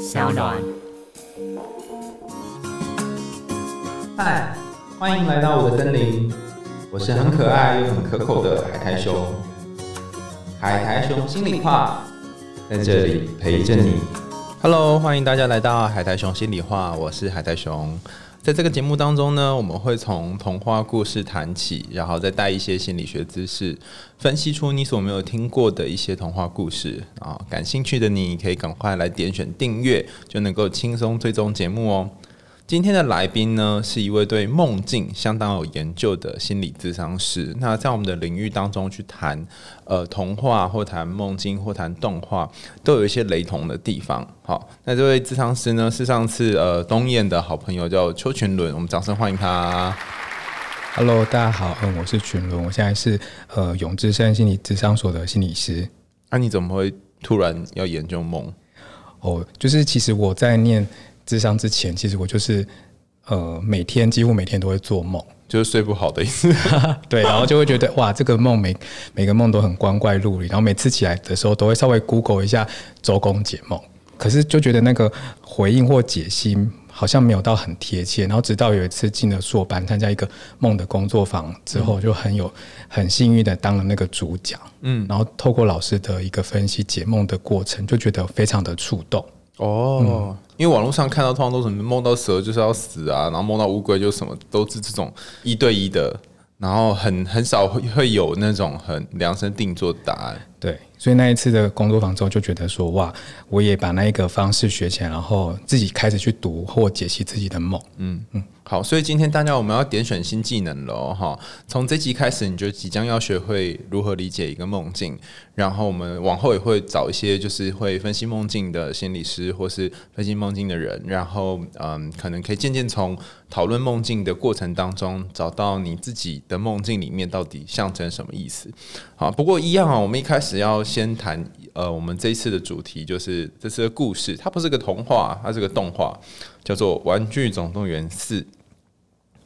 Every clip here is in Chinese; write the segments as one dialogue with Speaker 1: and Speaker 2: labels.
Speaker 1: 小暖。
Speaker 2: 嗨，欢迎来到我的森林，我是很可爱又很可口的海苔熊。海苔熊心里话，在这里陪着你。Hello，欢迎大家来到海苔熊心里话，我是海苔熊。在这个节目当中呢，我们会从童话故事谈起，然后再带一些心理学知识，分析出你所没有听过的一些童话故事啊。感兴趣的你可以赶快来点选订阅，就能够轻松追踪节目哦。今天的来宾呢，是一位对梦境相当有研究的心理咨商师。那在我们的领域当中去谈，呃，童话或谈梦境或谈动画，都有一些雷同的地方。好，那这位咨商师呢，是上次呃东燕的好朋友，叫邱群伦。我们掌声欢迎他。
Speaker 3: Hello，大家好，嗯，我是群伦，我现在是呃永志生心理咨商所的心理师。
Speaker 2: 那你怎么会突然要研究梦？
Speaker 3: 哦，就是其实我在念。智商之前，其实我就是呃，每天几乎每天都会做梦，
Speaker 2: 就是睡不好的意思。
Speaker 3: 对，然后就会觉得哇，这个梦每每个梦都很光怪陆离，然后每次起来的时候都会稍微 Google 一下周公解梦，可是就觉得那个回应或解析好像没有到很贴切。然后直到有一次进了硕班，参加一个梦的工作坊之后，就很有很幸运的当了那个主讲。嗯，然后透过老师的一个分析解梦的过程，就觉得非常的触动。
Speaker 2: 哦。因为网络上看到通常都是梦到蛇就是要死啊，然后梦到乌龟就什么都是这种一对一的，然后很很少会会有那种很量身定做的答案。
Speaker 3: 对，所以那一次的工作坊之后就觉得说，哇，我也把那一个方式学起来，然后自己开始去读或解析自己的梦。嗯
Speaker 2: 嗯。好，所以今天大家我们要点选新技能了哈。从这集开始，你就即将要学会如何理解一个梦境，然后我们往后也会找一些就是会分析梦境的心理师或是分析梦境的人，然后嗯，可能可以渐渐从讨论梦境的过程当中，找到你自己的梦境里面到底象征什么意思。好，不过一样啊，我们一开始只要先谈呃，我们这一次的主题就是这次的故事，它不是个童话，它是个动画，叫做《玩具总动员四》。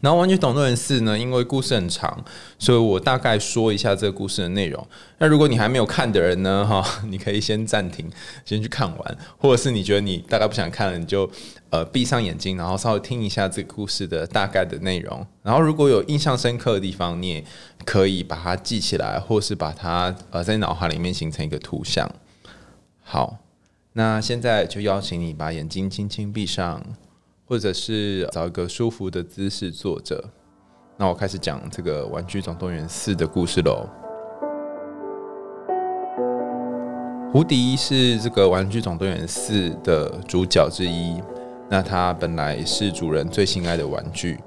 Speaker 2: 然后《玩具总动员四》呢，因为故事很长，所以我大概说一下这个故事的内容。那如果你还没有看的人呢，哈，你可以先暂停，先去看完，或者是你觉得你大概不想看了，你就呃闭上眼睛，然后稍微听一下这个故事的大概的内容。然后如果有印象深刻的地方，你也可以把它记起来，或是把它呃在脑海里面形成一个图像。好，那现在就邀请你把眼睛轻轻闭上。或者是找一个舒服的姿势坐着，那我开始讲这个《玩具总动员四》的故事喽。胡迪是这个《玩具总动员四》的主角之一，那他本来是主人最心爱的玩具，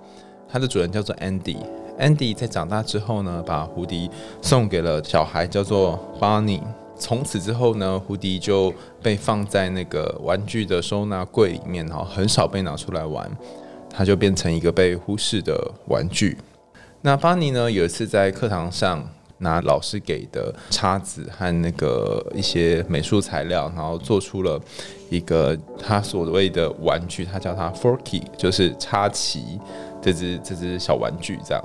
Speaker 2: 他的主人叫做 Andy。Andy 在长大之后呢，把胡迪送给了小孩，叫做 Bonnie。从此之后呢，胡迪就被放在那个玩具的收纳柜里面，哈，很少被拿出来玩，他就变成一个被忽视的玩具。那巴尼呢，有一次在课堂上拿老师给的叉子和那个一些美术材料，然后做出了一个他所谓的玩具，他叫它 Forky，就是插旗这只这只小玩具这样。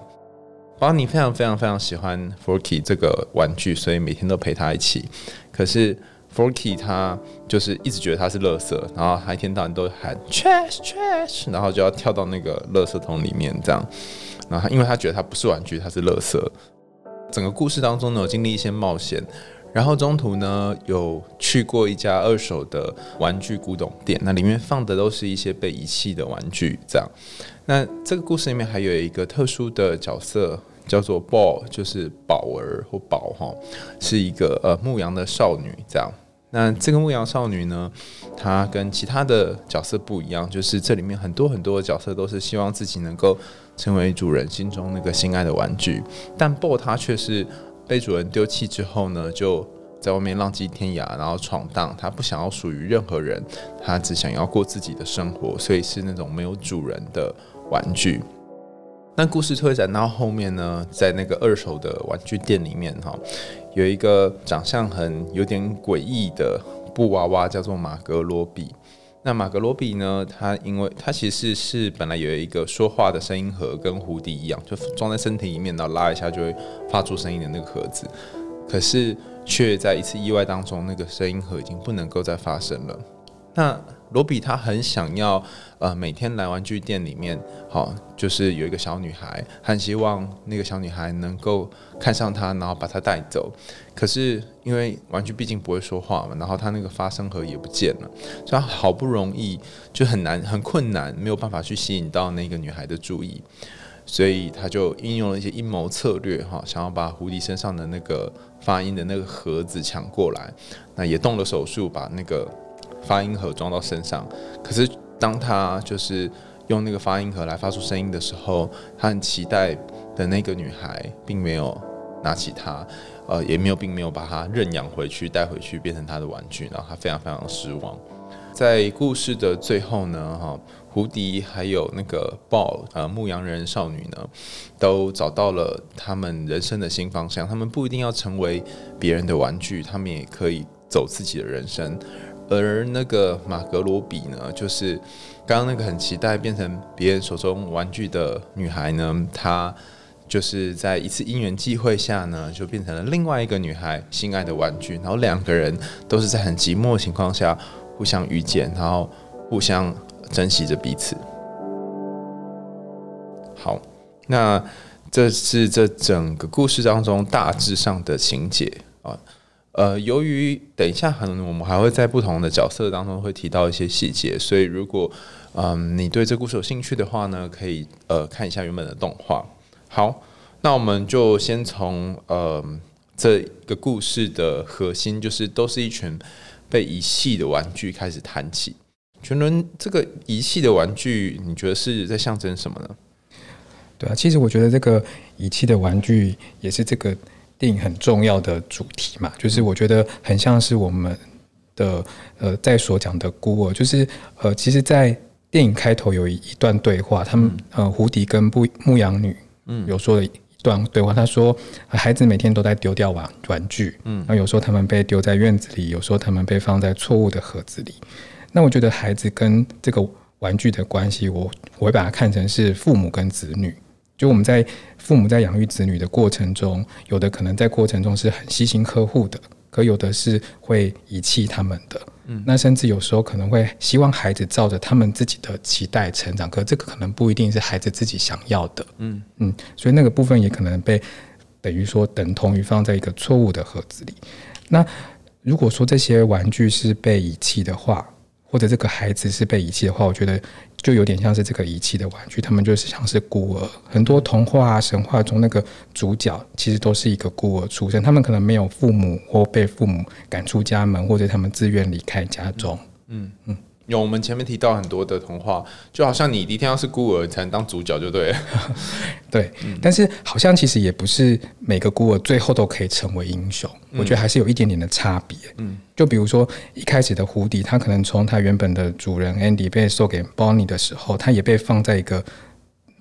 Speaker 2: 邦尼非常非常非常喜欢 Forky 这个玩具，所以每天都陪他一起。可是 Forky 他就是一直觉得他是垃圾，然后他一天到晚都喊 trash trash，然后就要跳到那个垃圾桶里面这样。然后因为他觉得他不是玩具，他是垃圾。整个故事当中呢，有经历一些冒险，然后中途呢有去过一家二手的玩具古董店，那里面放的都是一些被遗弃的玩具这样。那这个故事里面还有一个特殊的角色。叫做宝，就是宝儿或宝哈，是一个呃牧羊的少女这样。那这个牧羊少女呢，她跟其他的角色不一样，就是这里面很多很多的角色都是希望自己能够成为主人心中那个心爱的玩具，但宝她却是被主人丢弃之后呢，就在外面浪迹天涯，然后闯荡。她不想要属于任何人，她只想要过自己的生活，所以是那种没有主人的玩具。那故事推展到后面呢，在那个二手的玩具店里面，哈，有一个长相很有点诡异的布娃娃，叫做马格罗比。那马格罗比呢，它因为它其实是本来有一个说话的声音盒，跟蝴蝶一样，就装在身体里面，然后拉一下就会发出声音的那个盒子。可是却在一次意外当中，那个声音盒已经不能够再发声了。那罗比他很想要，呃，每天来玩具店里面，好，就是有一个小女孩，很希望那个小女孩能够看上他，然后把她带走。可是因为玩具毕竟不会说话嘛，然后他那个发声盒也不见了，所以他好不容易就很难很困难，没有办法去吸引到那个女孩的注意，所以他就应用了一些阴谋策略，哈，想要把狐狸身上的那个发音的那个盒子抢过来，那也动了手术，把那个。发音盒装到身上，可是当他就是用那个发音盒来发出声音的时候，他很期待的那个女孩并没有拿起它，呃，也没有并没有把它认养回去带回去变成他的玩具，然后他非常非常失望。在故事的最后呢，哈，胡迪还有那个豹，呃，牧羊人少女呢，都找到了他们人生的新方向。他们不一定要成为别人的玩具，他们也可以走自己的人生。而那个马格罗比呢，就是刚刚那个很期待变成别人手中玩具的女孩呢，她就是在一次因缘际会下呢，就变成了另外一个女孩心爱的玩具。然后两个人都是在很寂寞的情况下互相遇见，然后互相珍惜着彼此。好，那这是这整个故事当中大致上的情节啊。呃，由于等一下，可能我们还会在不同的角色当中会提到一些细节，所以如果嗯你对这故事有兴趣的话呢，可以呃看一下原本的动画。好，那我们就先从呃这个故事的核心，就是都是一群被遗弃的玩具开始谈起。全伦，这个遗弃的玩具，你觉得是在象征什么呢？
Speaker 3: 对啊，其实我觉得这个遗弃的玩具也是这个。电影很重要的主题嘛，就是我觉得很像是我们的呃在所讲的孤儿，就是呃，其实，在电影开头有一一段对话，他们呃胡迪跟牧牧羊女嗯有说了一段对话，他说孩子每天都在丢掉玩玩具，嗯，那有时候他们被丢在院子里，有时候他们被放在错误的盒子里。那我觉得孩子跟这个玩具的关系，我我会把它看成是父母跟子女。就我们在父母在养育子女的过程中，有的可能在过程中是很细心呵护的，可有的是会遗弃他们的。嗯，那甚至有时候可能会希望孩子照着他们自己的期待成长，可这个可能不一定是孩子自己想要的。嗯嗯，所以那个部分也可能被等于说等同于放在一个错误的盒子里。那如果说这些玩具是被遗弃的话，或者这个孩子是被遗弃的话，我觉得。就有点像是这个仪器的玩具，他们就是像是孤儿。很多童话、神话中那个主角其实都是一个孤儿出身，他们可能没有父母，或被父母赶出家门，或者他们自愿离开家中。嗯
Speaker 2: 嗯。有我们前面提到很多的童话，就好像你一定要是孤儿才能当主角，就对。
Speaker 3: 对，但是好像其实也不是每个孤儿最后都可以成为英雄。我觉得还是有一点点的差别。嗯，就比如说一开始的胡迪，他可能从他原本的主人 Andy 被送给 Bonnie 的时候，他也被放在一个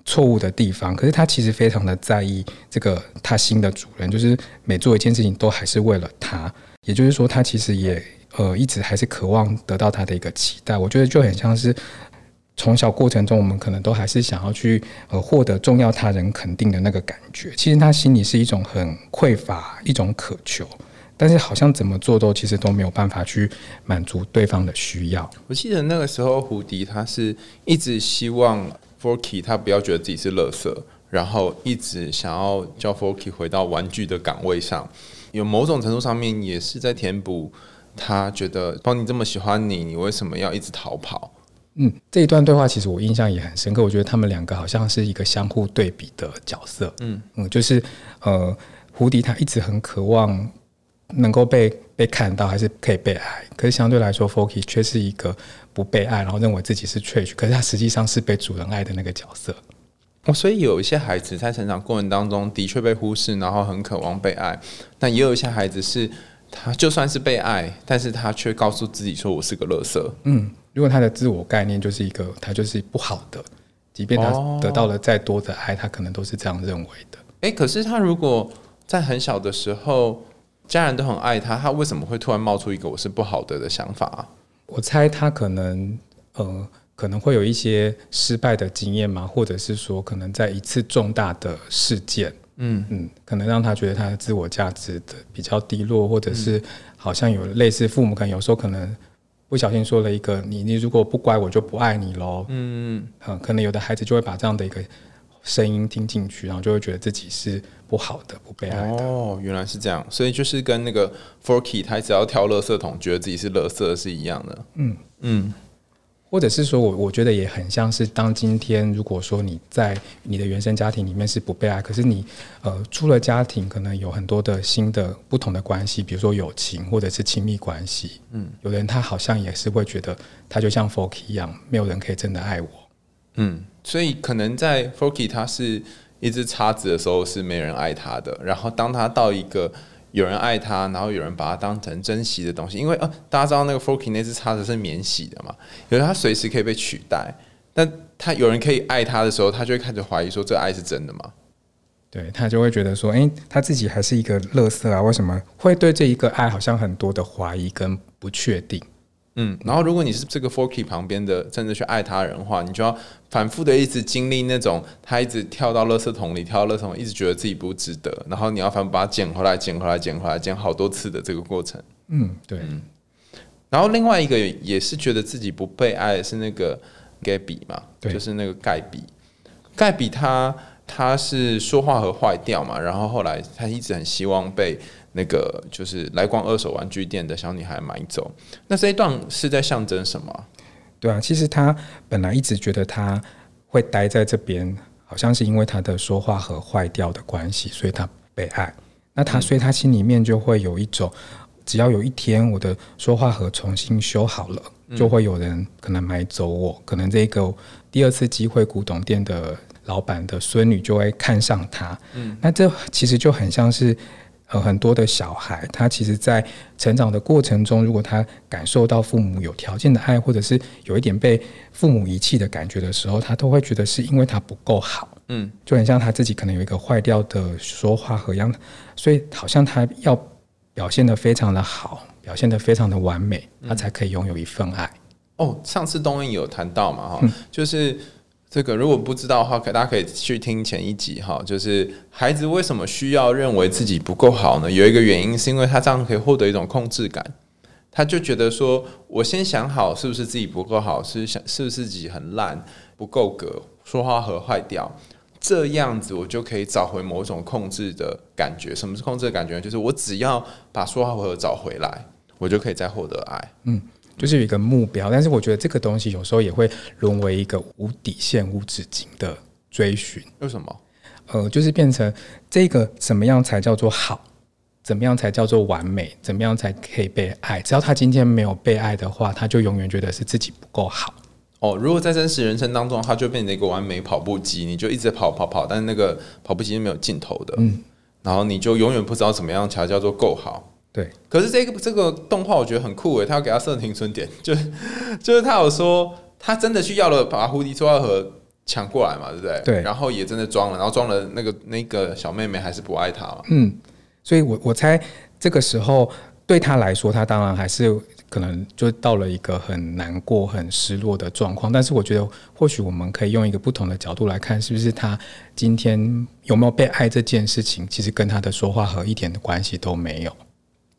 Speaker 3: 错误的地方。可是他其实非常的在意这个他新的主人，就是每做一件事情都还是为了他。也就是说，他其实也。呃，一直还是渴望得到他的一个期待，我觉得就很像是从小过程中，我们可能都还是想要去呃获得重要他人肯定的那个感觉。其实他心里是一种很匮乏，一种渴求，但是好像怎么做都其实都没有办法去满足对方的需要。
Speaker 2: 我记得那个时候，胡迪他是一直希望 Forky 他不要觉得自己是垃圾，然后一直想要叫 Forky 回到玩具的岗位上，有某种程度上面也是在填补。他觉得邦尼这么喜欢你，你为什么要一直逃跑？
Speaker 3: 嗯，这一段对话其实我印象也很深刻。我觉得他们两个好像是一个相互对比的角色。嗯嗯，就是呃，胡迪他一直很渴望能够被被看到，还是可以被爱。可是相对来说，Forky 却是一个不被爱，然后认为自己是 Trash，可是他实际上是被主人爱的那个角色。
Speaker 2: 哦，所以有一些孩子在成长过程当中的确被忽视，然后很渴望被爱，但也有一些孩子是。他就算是被爱，但是他却告诉自己说：“我是个垃圾。”
Speaker 3: 嗯，如果他的自我概念就是一个，他就是不好的，即便他得到了再多的爱，他可能都是这样认为的。
Speaker 2: 哎，可是他如果在很小的时候，家人都很爱他，他为什么会突然冒出一个我是不好的的想法？
Speaker 3: 啊我猜他可能呃，可能会有一些失败的经验嘛，或者是说，可能在一次重大的事件。嗯。嗯，可能让他觉得他的自我价值的比较低落，或者是好像有类似父母可能有时候可能不小心说了一个你你如果不乖我就不爱你喽，嗯嗯，可能有的孩子就会把这样的一个声音听进去，然后就会觉得自己是不好的、不被爱的。
Speaker 2: 哦，原来是这样，所以就是跟那个 Forky 他只要挑垃圾桶，觉得自己是垃圾是一样的。
Speaker 3: 嗯。
Speaker 2: 嗯，
Speaker 3: 或者是说我我觉得也很像是，当今天如果说你在你的原生家庭里面是不被爱，可是你呃出了家庭，可能有很多的新的不同的关系，比如说友情或者是亲密关系。嗯，有的人他好像也是会觉得他就像 Forky 一样，没有人可以真的爱我。
Speaker 2: 嗯，所以可能在 Forky 他是一只叉子的时候是没人爱他的，然后当他到一个有人爱他，然后有人把他当成珍惜的东西，因为呃大家知道那个 Forky 那只叉子是免洗的嘛，有的他随时可以被取代，但他有人可以爱他的时候，他就会开始怀疑说这爱是真的吗？
Speaker 3: 对他就会觉得说，诶，他自己还是一个乐色啊，为什么会对这一个爱好像很多的怀疑跟不确定？
Speaker 2: 嗯，然后如果你是这个 Forky 旁边的，真的去爱他人的话，你就要反复的一直经历那种他一直跳到垃圾桶里，跳到垃圾桶，一直觉得自己不值得，然后你要反复把它捡回来，捡回来，捡回来，捡好多次的这个过程。
Speaker 3: 嗯，对。
Speaker 2: 然后另外一个也是觉得自己不被爱，是那个盖比嘛，
Speaker 3: 对
Speaker 2: 就是那个盖比。盖比他他是说话和坏掉嘛，然后后来他一直很希望被那个就是来逛二手玩具店的小女孩买走。那这一段是在象征什么？
Speaker 3: 对啊，其实他本来一直觉得他会待在这边，好像是因为他的说话和坏掉的关系，所以他不被爱。那他所以他心里面就会有一种，只要有一天我的说话盒重新修好了，就会有人可能买走我，可能这个第二次机会古董店的老板的孙女就会看上他。嗯，那这其实就很像是。呃，很多的小孩，他其实，在成长的过程中，如果他感受到父母有条件的爱，或者是有一点被父母遗弃的感觉的时候，他都会觉得是因为他不够好，
Speaker 2: 嗯，
Speaker 3: 就很像他自己可能有一个坏掉的说话盒一样，所以好像他要表现得非常的好，表现得非常的完美，他才可以拥有一份爱。
Speaker 2: 哦，上次东英有谈到嘛，哈，就是这个如果不知道的话，可大家可以去听前一集哈。就是孩子为什么需要认为自己不够好呢？有一个原因是因为他这样可以获得一种控制感，他就觉得说我先想好是不是自己不够好，是想是不是自己很烂不够格，说话和坏掉，这样子我就可以找回某种控制的感觉。什么是控制的感觉？就是我只要把说话和找回来，我就可以再获得爱。
Speaker 3: 嗯就是有一个目标，但是我觉得这个东西有时候也会沦为一个无底线、无止境的追寻。
Speaker 2: 为什么？
Speaker 3: 呃，就是变成这个怎么样才叫做好，怎么样才叫做完美，怎么样才可以被爱？只要他今天没有被爱的话，他就永远觉得是自己不够好。
Speaker 2: 哦，如果在真实人生当中，他就变成一个完美跑步机，你就一直跑跑跑，但是那个跑步机是没有尽头的，
Speaker 3: 嗯，
Speaker 2: 然后你就永远不知道怎么样才叫做够好。
Speaker 3: 对，
Speaker 2: 可是这个这个动画我觉得很酷诶，他要给他设停损点，就是就是他有说他真的去要了把蝴蝶说话盒抢过来嘛，对不对？
Speaker 3: 对
Speaker 2: 然后也真的装了，然后装了那个那个小妹妹还是不爱他嘛，
Speaker 3: 嗯，所以我我猜这个时候对他来说，他当然还是可能就到了一个很难过、很失落的状况。但是我觉得，或许我们可以用一个不同的角度来看，是不是他今天有没有被爱这件事情，其实跟他的说话和一点的关系都没有。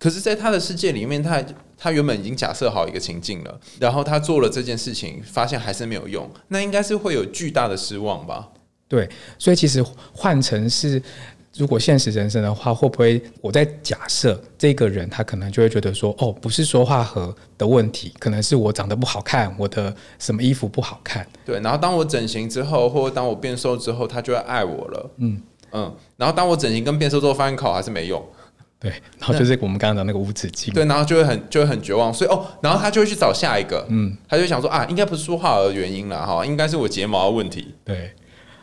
Speaker 2: 可是，在他的世界里面，他他原本已经假设好一个情境了，然后他做了这件事情，发现还是没有用，那应该是会有巨大的失望吧？
Speaker 3: 对，所以其实换成是，如果现实人生的话，会不会我在假设这个人，他可能就会觉得说，哦，不是说话和的问题，可能是我长得不好看，我的什么衣服不好看。
Speaker 2: 对，然后当我整形之后，或者当我变瘦之后，他就会爱我了。
Speaker 3: 嗯
Speaker 2: 嗯，然后当我整形跟变瘦之后，发现考还是没用，
Speaker 3: 对，然后就是我们刚刚讲那个无止境。
Speaker 2: 对，然后就会很就会很绝望，所以哦，然后他就会去找下一个，
Speaker 3: 嗯，
Speaker 2: 他就想说啊，应该不是说话的原因了哈，应该是我睫毛的问题。
Speaker 3: 对，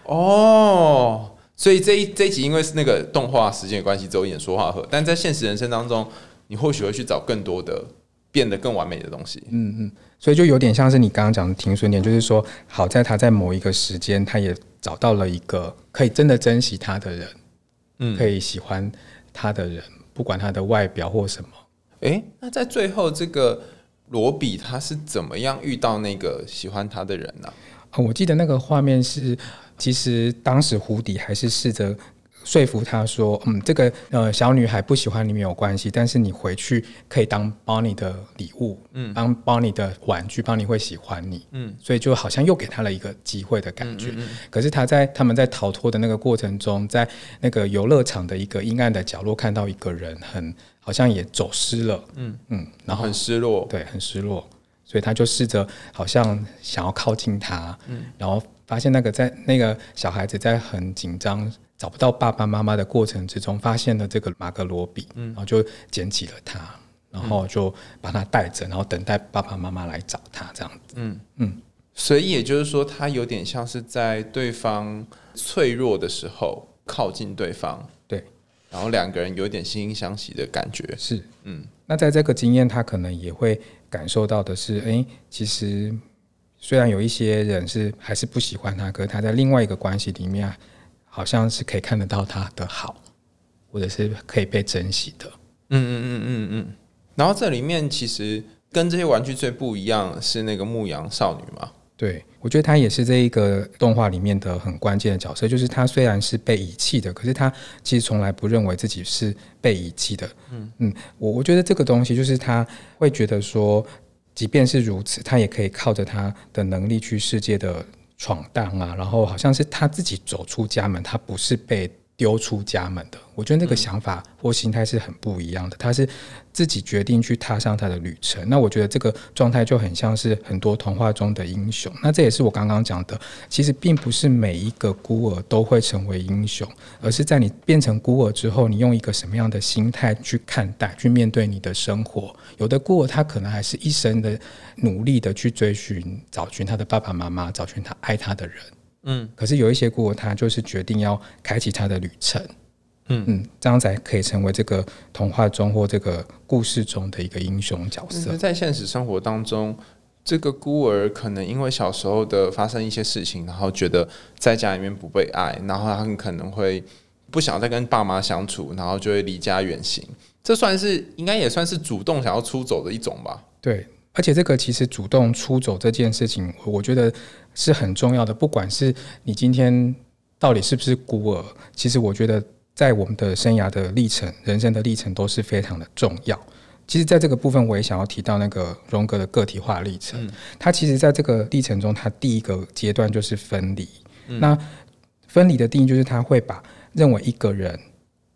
Speaker 2: 哦，所以这一这一集因为是那个动画时间的关系，只有演说话和，但在现实人生当中，你或许会去找更多的变得更完美的东西。
Speaker 3: 嗯嗯，所以就有点像是你刚刚讲的停损点，就是说，好在他在某一个时间，他也找到了一个可以真的珍惜他的人，
Speaker 2: 嗯
Speaker 3: 可以喜欢他的人，不管他的外表或什么。
Speaker 2: 诶，那在最后这个罗比他是怎么样遇到那个喜欢他的人呢、
Speaker 3: 啊我记得那个画面是，其实当时胡迪还是试着说服他说，嗯，这个呃小女孩不喜欢你没有关系，但是你回去可以当 Bonnie 的礼物，嗯，当 Bonnie 的玩具，Bonnie 会喜欢你，嗯，所以就好像又给他了一个机会的感觉。可是他在他们在逃脱的那个过程中，在那个游乐场的一个阴暗的角落，看到一个人很好像也走失了，嗯。嗯，然后
Speaker 2: 很失落，
Speaker 3: 对，很失落，所以他就试着好像想要靠近他，嗯，然后。发现那个在那个小孩子在很紧张找不到爸爸妈妈的过程之中，发现了这个马格罗比，嗯然后就捡起了他，然后就把他带着，然后等待爸爸妈妈来找他这样子。嗯
Speaker 2: 嗯，所以也就是说，他有点像是在对方脆弱的时候靠近对方，
Speaker 3: 对，
Speaker 2: 然后两个人有点惺惺相惜的感觉。
Speaker 3: 是，嗯，那在这个经验，他可能也会感受到的是，哎，其实。虽然有一些人是还是不喜欢他，可是他在另外一个关系里面，好像是可以看得到他的好，或者是可以被珍惜的。嗯嗯
Speaker 2: 嗯嗯嗯。然后这里面其实跟这些玩具最不一样是那个牧羊少女嘛？
Speaker 3: 对，我觉得她也是这一个动画里面的很关键的角色。就是她虽然是被遗弃的，可是她其实从来不认为自己是被遗弃的。嗯嗯，我我觉得这个东西就是她会觉得说。即便是如此，她也可以靠着她的能力去世界的闯荡啊，然后好像是他自己走出家门，他不是被。丢出家门的，我觉得那个想法或心态是很不一样的。他是自己决定去踏上他的旅程。那我觉得这个状态就很像是很多童话中的英雄。那这也是我刚刚讲的，其实并不是每一个孤儿都会成为英雄，而是在你变成孤儿之后，你用一个什么样的心态去看待、去面对你的生活。有的孤儿他可能还是一生的努力的去追寻、找寻他的爸爸妈妈，找寻他爱他的人。嗯，可是有一些孤儿，他就是决定要开启他的旅程，嗯嗯，这样才可以成为这个童话中或这个故事中的一个英雄角色。
Speaker 2: 在现实生活当中，这个孤儿可能因为小时候的发生一些事情，然后觉得在家里面不被爱，然后他很可能会不想再跟爸妈相处，然后就会离家远行。这算是应该也算是主动想要出走的一种吧？
Speaker 3: 对。而且这个其实主动出走这件事情，我觉得是很重要的。不管是你今天到底是不是孤儿，其实我觉得在我们的生涯的历程、人生的历程都是非常的重要。其实，在这个部分，我也想要提到那个荣格的个体化历程。他其实在这个历程中，他第一个阶段就是分离。那分离的定义就是他会把认为一个人。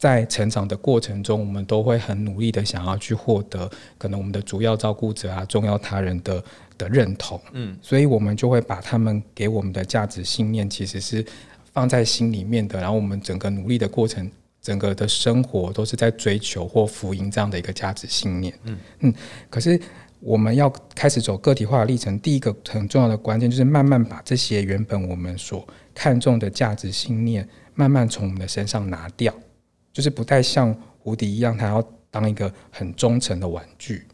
Speaker 3: 在成长的过程中，我们都会很努力的想要去获得可能我们的主要照顾者啊、重要他人的的认同，嗯，所以我们就会把他们给我们的价值信念其实是放在心里面的，然后我们整个努力的过程，整个的生活都是在追求或福音这样的一个价值信念，嗯嗯。可是我们要开始走个体化的历程，第一个很重要的关键就是慢慢把这些原本我们所看重的价值信念，慢慢从我们的身上拿掉。就是不太像胡迪一样，他要当一个很忠诚的玩具。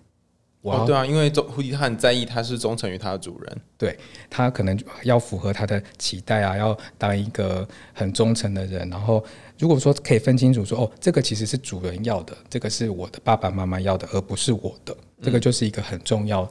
Speaker 2: 哦，对啊，因为胡迪他很在意，他是忠诚于他的主人。
Speaker 3: 对他可能要符合他的期待啊，要当一个很忠诚的人。然后，如果说可以分清楚，说哦，这个其实是主人要的，这个是我的爸爸妈妈要的，而不是我的，这个就是一个很重要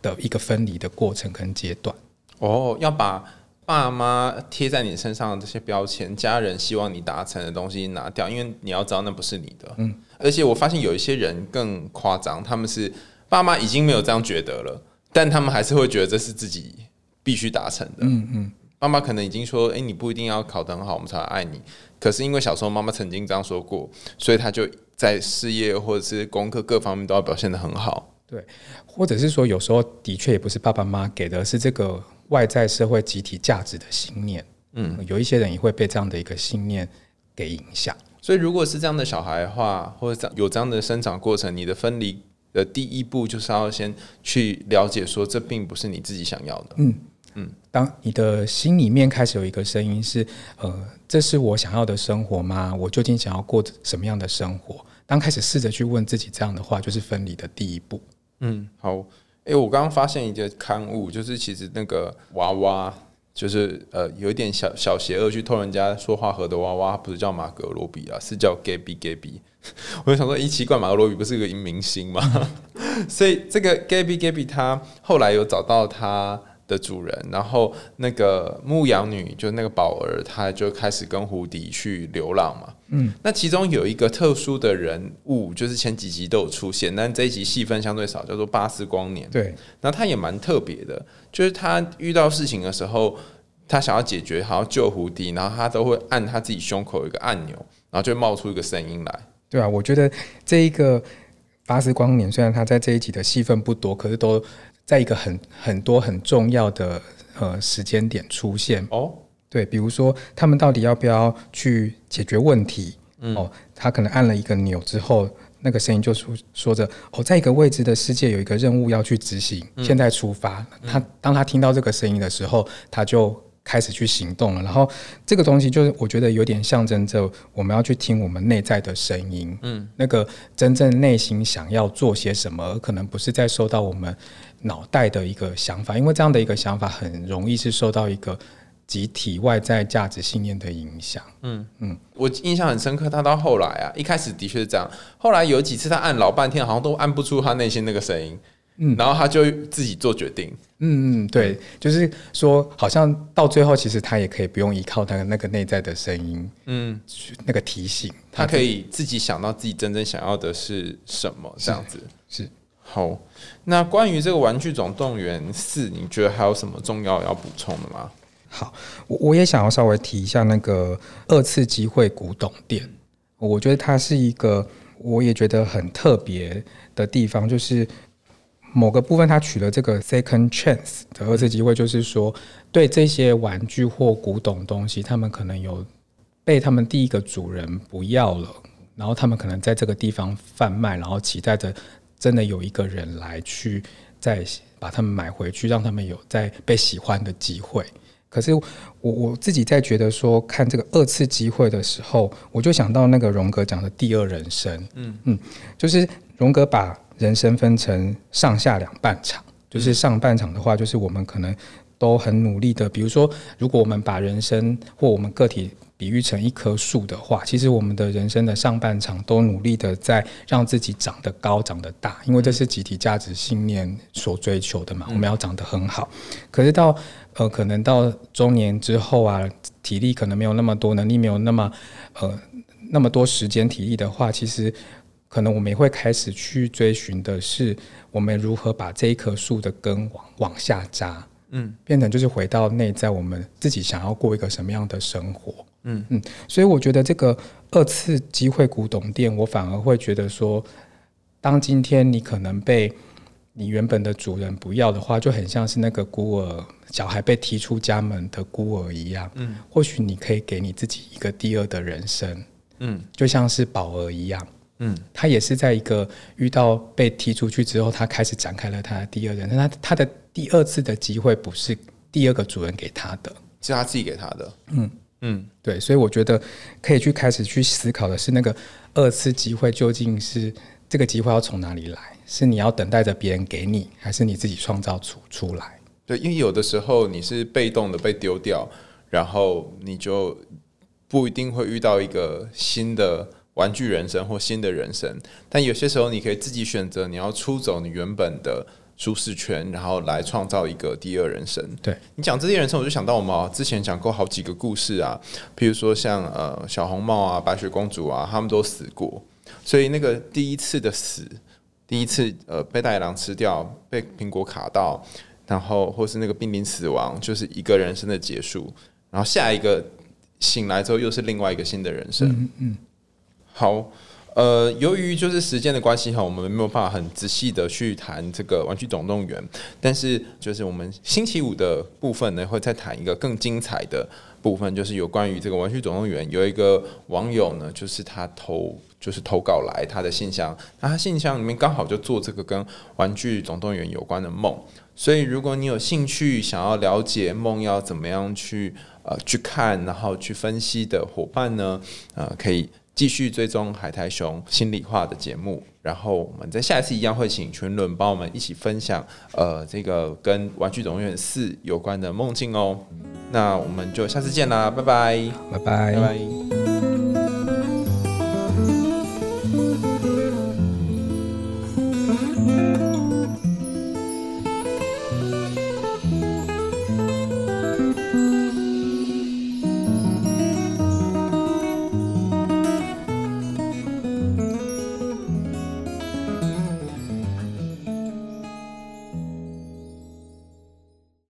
Speaker 3: 的一个分离的过程跟阶段。
Speaker 2: 哦，要把。爸妈贴在你身上的这些标签，家人希望你达成的东西拿掉，因为你要知道那不是你的。嗯，而且我发现有一些人更夸张，他们是爸妈已经没有这样觉得了，但他们还是会觉得这是自己必须达成的。嗯嗯，妈妈可能已经说：“哎，你不一定要考得很好，我们才爱你。”可是因为小时候妈妈曾经这样说过，所以他就在事业或者是功课各方面都要表现得很好。
Speaker 3: 对，或者是说有时候的确也不是爸爸妈妈给的，是这个。外在社会集体价值的信念，嗯，有一些人也会被这样的一个信念给影响。
Speaker 2: 所以，如果是这样的小孩的话，或者有这样的生长过程，你的分离的第一步就是要先去了解，说这并不是你自己想要的。嗯
Speaker 3: 嗯，当你的心里面开始有一个声音是，呃，这是我想要的生活吗？我究竟想要过什么样的生活？当开始试着去问自己这样的话，就是分离的第一步。
Speaker 2: 嗯，好。哎，我刚刚发现一个刊物，就是其实那个娃娃，就是呃，有一点小小邪恶，去偷人家说话盒的娃娃，不是叫马格罗比啊，是叫 Gabby Gabby。我就想说，咦奇怪，马格罗比不是一个明星吗？所以这个 Gabby Gabby 他后来有找到他的主人，然后那个牧羊女就那个宝儿，她就开始跟胡迪去流浪嘛。嗯，那其中有一个特殊的人物，就是前几集都有出现，但这一集戏份相对少，叫做巴斯光年。
Speaker 3: 对，
Speaker 2: 那他也蛮特别的，就是他遇到事情的时候，他想要解决，好像救胡迪，然后他都会按他自己胸口有一个按钮，然后就会冒出一个声音来。
Speaker 3: 对啊，我觉得这一个巴斯光年虽然他在这一集的戏份不多，可是都在一个很很多很重要的呃时间点出现。
Speaker 2: 哦，
Speaker 3: 对，比如说他们到底要不要去解决问题？嗯哦，他可能按了一个钮之后，那个声音就说说着哦，在一个未知的世界有一个任务要去执行，现在出发。他当他听到这个声音的时候，他就开始去行动了。然后这个东西就是我觉得有点象征着我们要去听我们内在的声音，嗯，那个真正内心想要做些什么，可能不是在受到我们脑袋的一个想法，因为这样的一个想法很容易是受到一个集体外在价值信念的影响。嗯。嗯。
Speaker 2: 我印象很深刻，他到后来啊，一开始的确是这样，后来有几次他按老半天，好像都按不出他内心那个声音，嗯，然后他就自己做决定，
Speaker 3: 嗯嗯，对，就是说，好像到最后，其实他也可以不用依靠他的那个内在的声音，
Speaker 2: 嗯，
Speaker 3: 去那个提醒，
Speaker 2: 他可以自己想到自己真正想要的是什么，这样子。
Speaker 3: 是
Speaker 2: 好，那关于这个《玩具总动员四》，你觉得还有什么重要要补充的吗？
Speaker 3: 好，我我也想要稍微提一下那个二次机会古董店，我觉得它是一个我也觉得很特别的地方，就是某个部分它取了这个 second chance 的二次机会，就是说对这些玩具或古董东西，他们可能有被他们第一个主人不要了，然后他们可能在这个地方贩卖，然后期待着真的有一个人来去再把他们买回去，让他们有再被喜欢的机会。可是我我自己在觉得说看这个二次机会的时候，我就想到那个荣格讲的第二人生，嗯。嗯，就是荣格把人生分成上下两半场，就是上半场的话，就是我们可能都很努力的，比如说，如果我们把人生或我们个体比喻成一棵树的话，其实我们的人生的上半场都努力的在让自己长得高、长得大，因为这是集体价值信念所追求的嘛，我们要长得很好。可是到呃，可能到中年之后啊，体力可能没有那么多，能力没有那么呃那么多时间体力的话，其实可能我们也会开始去追寻的是，我们如何把这一棵树的根往往下扎，嗯，变成就是回到内在，我们自己想要过一个什么样的生活，嗯嗯，所以我觉得这个二次机会古董店，我反而会觉得说，当今天你可能被你原本的主人不要的话，就很像是那个孤儿小孩被踢出家门的孤儿一样。嗯，或许你可以给你自己一个第二的人生。嗯，就像是宝儿一样。嗯，他也是在一个遇到被踢出去之后，他开始展开了他的第二人生。他他的第二次的机会不是第二个主人给他的，
Speaker 2: 是他自己给他的。
Speaker 3: 嗯
Speaker 2: 嗯，
Speaker 3: 对，所以我觉得可以去开始去思考的是，那个二次机会究竟是这个机会要从哪里来？是你要等待着别人给你，还是你自己创造出出来？
Speaker 2: 对，因为有的时候你是被动的被丢掉，然后你就不一定会遇到一个新的玩具人生或新的人生。但有些时候你可以自己选择，你要出走你原本的舒适圈，然后来创造一个第二人生。
Speaker 3: 对。
Speaker 2: 你讲这些人生，我就想到我们啊之前讲过好几个故事啊，譬如说像呃小红帽啊、白雪公主啊，他们都死过，所以那个第一次的死，第一次呃被大野狼吃掉，被苹果卡到，然后或是那个濒临死亡，就是一个人生的结束，然后下一个醒来之后又是另外一个新的人生。
Speaker 3: 嗯嗯，
Speaker 2: 好，呃，由于就是时间的关系哈，我们没有办法很仔细的去谈这个《玩具总动员》，但是就是我们星期五的部分呢，会再谈一个更精彩的部分，就是有关于这个《玩具总动员》有一个网友呢，就是他投就是投稿来他的信箱，那他信箱里面刚好就做这个跟《玩具总动员》有关的梦，所以如果你有兴趣想要了解梦要怎么样去呃去看，然后去分析的伙伴呢，呃，可以继续追踪海苔熊心里话的节目，然后我们在下一次一样会请群伦帮我们一起分享呃这个跟《玩具总动员四》有关的梦境哦。那我们就下次见啦，拜拜，
Speaker 3: 拜拜
Speaker 2: 拜拜。